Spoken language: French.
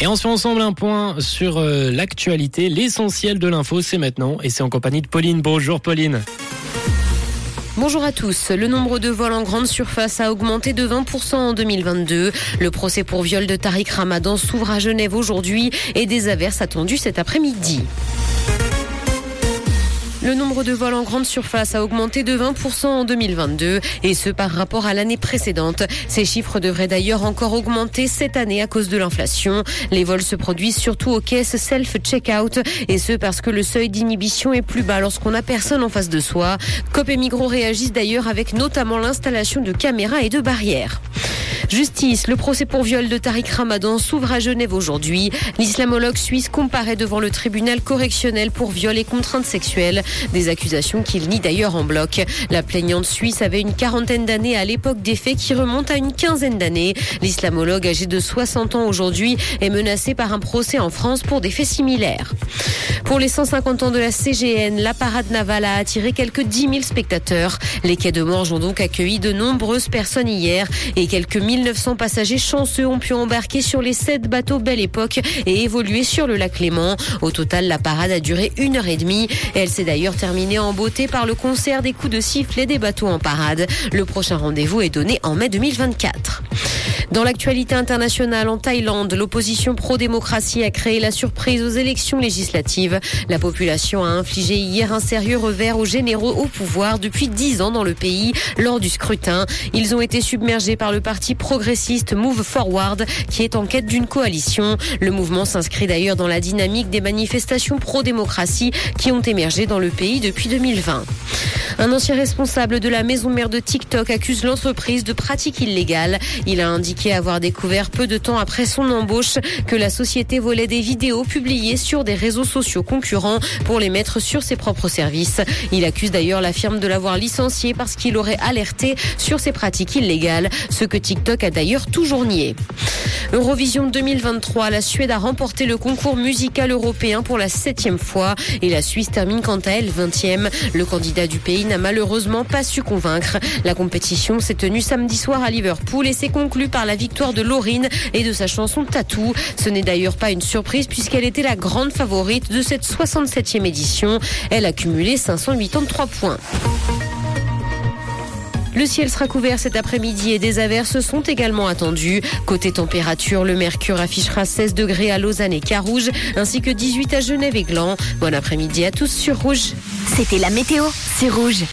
Et on se ensemble un point sur euh, l'actualité. L'essentiel de l'info, c'est maintenant. Et c'est en compagnie de Pauline. Bonjour Pauline. Bonjour à tous. Le nombre de vols en grande surface a augmenté de 20% en 2022. Le procès pour viol de Tariq Ramadan s'ouvre à Genève aujourd'hui et des averses attendues cet après-midi. Le nombre de vols en grande surface a augmenté de 20% en 2022 et ce par rapport à l'année précédente. Ces chiffres devraient d'ailleurs encore augmenter cette année à cause de l'inflation. Les vols se produisent surtout aux caisses self-checkout et ce parce que le seuil d'inhibition est plus bas lorsqu'on n'a personne en face de soi. COP et Migros réagissent d'ailleurs avec notamment l'installation de caméras et de barrières. Justice, le procès pour viol de Tariq Ramadan s'ouvre à Genève aujourd'hui. L'islamologue suisse comparaît devant le tribunal correctionnel pour viol et contraintes sexuelles, des accusations qu'il nie d'ailleurs en bloc. La plaignante suisse avait une quarantaine d'années à l'époque des faits qui remontent à une quinzaine d'années. L'islamologue âgé de 60 ans aujourd'hui est menacé par un procès en France pour des faits similaires. Pour les 150 ans de la CGN, la parade navale a attiré quelques 10 000 spectateurs. Les quais de Morges ont donc accueilli de nombreuses personnes hier et quelques 1900 passagers chanceux ont pu embarquer sur les sept bateaux Belle Époque et évoluer sur le lac Léman. Au total, la parade a duré une heure et demie elle s'est d'ailleurs terminée en beauté par le concert des coups de sifflet des bateaux en parade. Le prochain rendez-vous est donné en mai 2024. Dans l'actualité internationale, en Thaïlande, l'opposition pro-démocratie a créé la surprise aux élections législatives. La population a infligé hier un sérieux revers aux généraux au pouvoir depuis dix ans dans le pays lors du scrutin. Ils ont été submergés par le parti progressiste Move Forward qui est en quête d'une coalition. Le mouvement s'inscrit d'ailleurs dans la dynamique des manifestations pro-démocratie qui ont émergé dans le pays depuis 2020. Un ancien responsable de la maison mère de TikTok accuse l'entreprise de pratiques illégales. Il a indiqué avoir découvert peu de temps après son embauche que la société volait des vidéos publiées sur des réseaux sociaux concurrents pour les mettre sur ses propres services. Il accuse d'ailleurs la firme de l'avoir licencié parce qu'il aurait alerté sur ses pratiques illégales, ce que TikTok a d'ailleurs toujours nié. Eurovision 2023, la Suède a remporté le concours musical européen pour la septième fois et la Suisse termine quant à elle 20e. Le candidat du pays n'a malheureusement pas su convaincre. La compétition s'est tenue samedi soir à Liverpool et s'est conclue par la victoire de Laurine et de sa chanson Tattoo. Ce n'est d'ailleurs pas une surprise puisqu'elle était la grande favorite de cette 67e édition. Elle a cumulé 583 points. Le ciel sera couvert cet après-midi et des averses sont également attendues. Côté température, le mercure affichera 16 degrés à Lausanne et Carouge, ainsi que 18 à Genève et Gland. Bon après-midi à tous sur Rouge. C'était la météo, c'est Rouge.